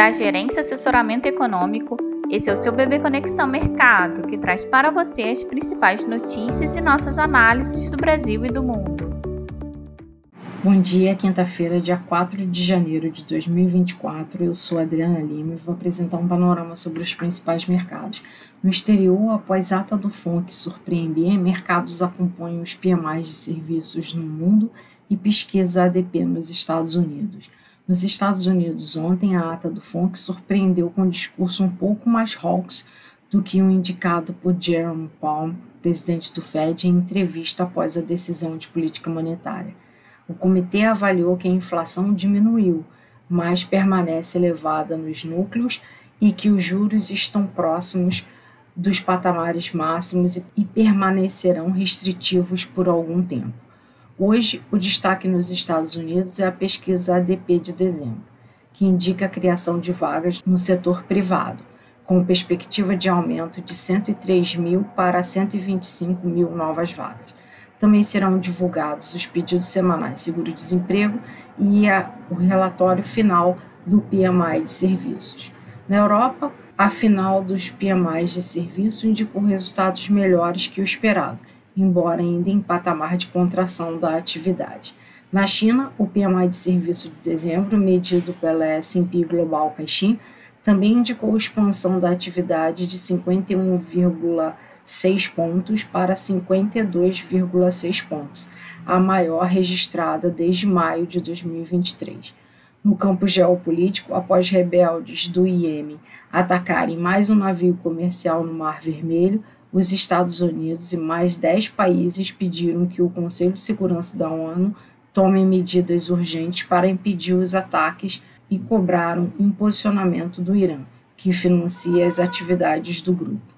da Gerência Assessoramento Econômico. Esse é o seu Bebê Conexão Mercado, que traz para você as principais notícias e nossas análises do Brasil e do mundo. Bom dia, quinta-feira, dia 4 de janeiro de 2024. Eu sou Adriana Lima e vou apresentar um panorama sobre os principais mercados. No exterior, após ata do FONC surpreender, mercados acompanham os PMIs de serviços no mundo e pesquisa ADP nos Estados Unidos. Nos Estados Unidos, ontem, a ata do FONC surpreendeu com um discurso um pouco mais hawks do que o um indicado por Jerome Powell, presidente do Fed, em entrevista após a decisão de política monetária. O comitê avaliou que a inflação diminuiu, mas permanece elevada nos núcleos e que os juros estão próximos dos patamares máximos e permanecerão restritivos por algum tempo. Hoje, o destaque nos Estados Unidos é a pesquisa ADP de dezembro, que indica a criação de vagas no setor privado, com perspectiva de aumento de 103 mil para 125 mil novas vagas. Também serão divulgados os pedidos semanais de seguro-desemprego e a, o relatório final do PMI de serviços. Na Europa, a final dos PMIs de serviço indicou resultados melhores que o esperado, embora ainda em patamar de contração da atividade. Na China, o PMI de serviço de dezembro, medido pela S&P Global Caixin, também indicou expansão da atividade de 51,6 pontos para 52,6 pontos, a maior registrada desde maio de 2023. No campo geopolítico, após rebeldes do Iêmen atacarem mais um navio comercial no Mar Vermelho, os Estados Unidos e mais dez países pediram que o Conselho de Segurança da ONU tome medidas urgentes para impedir os ataques e cobraram um posicionamento do Irã, que financia as atividades do grupo.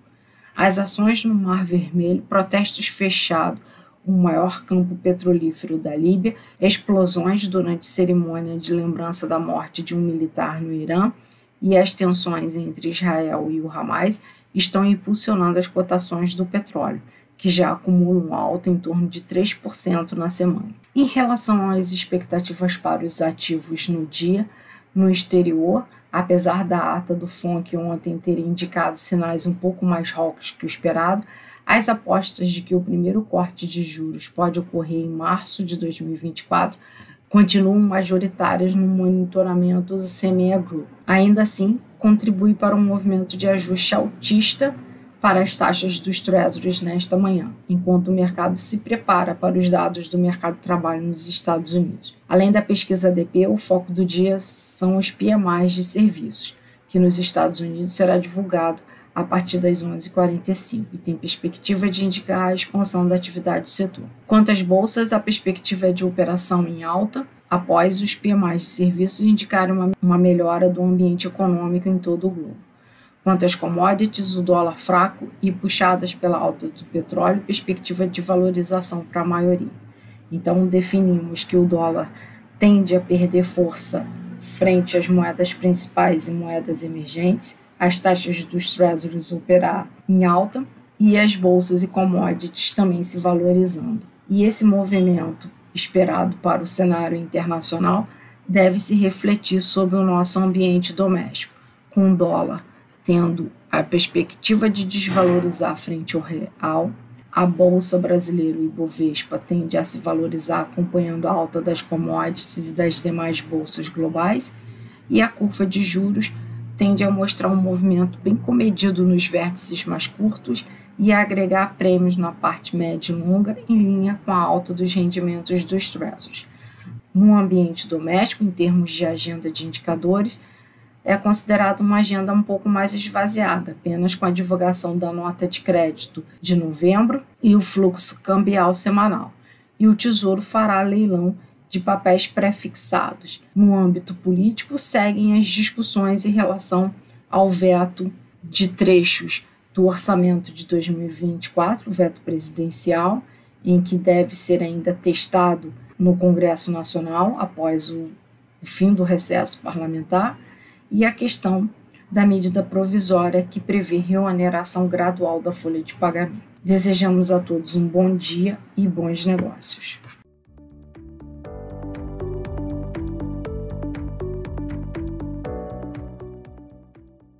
As ações no Mar Vermelho, protestos fechados, o maior campo petrolífero da Líbia, explosões durante cerimônia de lembrança da morte de um militar no Irã e as tensões entre Israel e o Hamas estão impulsionando as cotações do petróleo, que já acumulam alta em torno de 3% na semana. Em relação às expectativas para os ativos no dia, no exterior, apesar da ata do FONC ontem ter indicado sinais um pouco mais hawks que o esperado, as apostas de que o primeiro corte de juros pode ocorrer em março de 2024 continuam majoritárias no monitoramento do CME Group. Ainda assim, contribui para um movimento de ajuste altista para as taxas dos treasuries nesta manhã, enquanto o mercado se prepara para os dados do mercado de trabalho nos Estados Unidos. Além da pesquisa ADP, o foco do dia são os PMIs de serviços, que nos Estados Unidos será divulgado a partir das 11h45 e tem perspectiva de indicar a expansão da atividade do setor. Quanto às bolsas, a perspectiva é de operação em alta, após os PMIs de serviços indicarem uma, uma melhora do ambiente econômico em todo o globo. Quanto às commodities, o dólar fraco e puxadas pela alta do petróleo, perspectiva de valorização para a maioria. Então, definimos que o dólar tende a perder força frente às moedas principais e moedas emergentes, as taxas dos treasuries operar em alta e as bolsas e commodities também se valorizando. E esse movimento esperado para o cenário internacional deve se refletir sobre o nosso ambiente doméstico, com o dólar tendo a perspectiva de desvalorizar frente ao real, a bolsa brasileira e Ibovespa tende a se valorizar acompanhando a alta das commodities e das demais bolsas globais, e a curva de juros tende a mostrar um movimento bem comedido nos vértices mais curtos e a agregar prêmios na parte média e longa em linha com a alta dos rendimentos dos Treasuries. No ambiente doméstico, em termos de agenda de indicadores, é considerada uma agenda um pouco mais esvaziada, apenas com a divulgação da nota de crédito de novembro e o fluxo cambial semanal. E o Tesouro fará leilão de papéis pré-fixados. No âmbito político, seguem as discussões em relação ao veto de trechos do orçamento de 2024, o veto presidencial, em que deve ser ainda testado no Congresso Nacional após o, o fim do recesso parlamentar, e a questão da medida provisória que prevê reoneração gradual da folha de pagamento. Desejamos a todos um bom dia e bons negócios.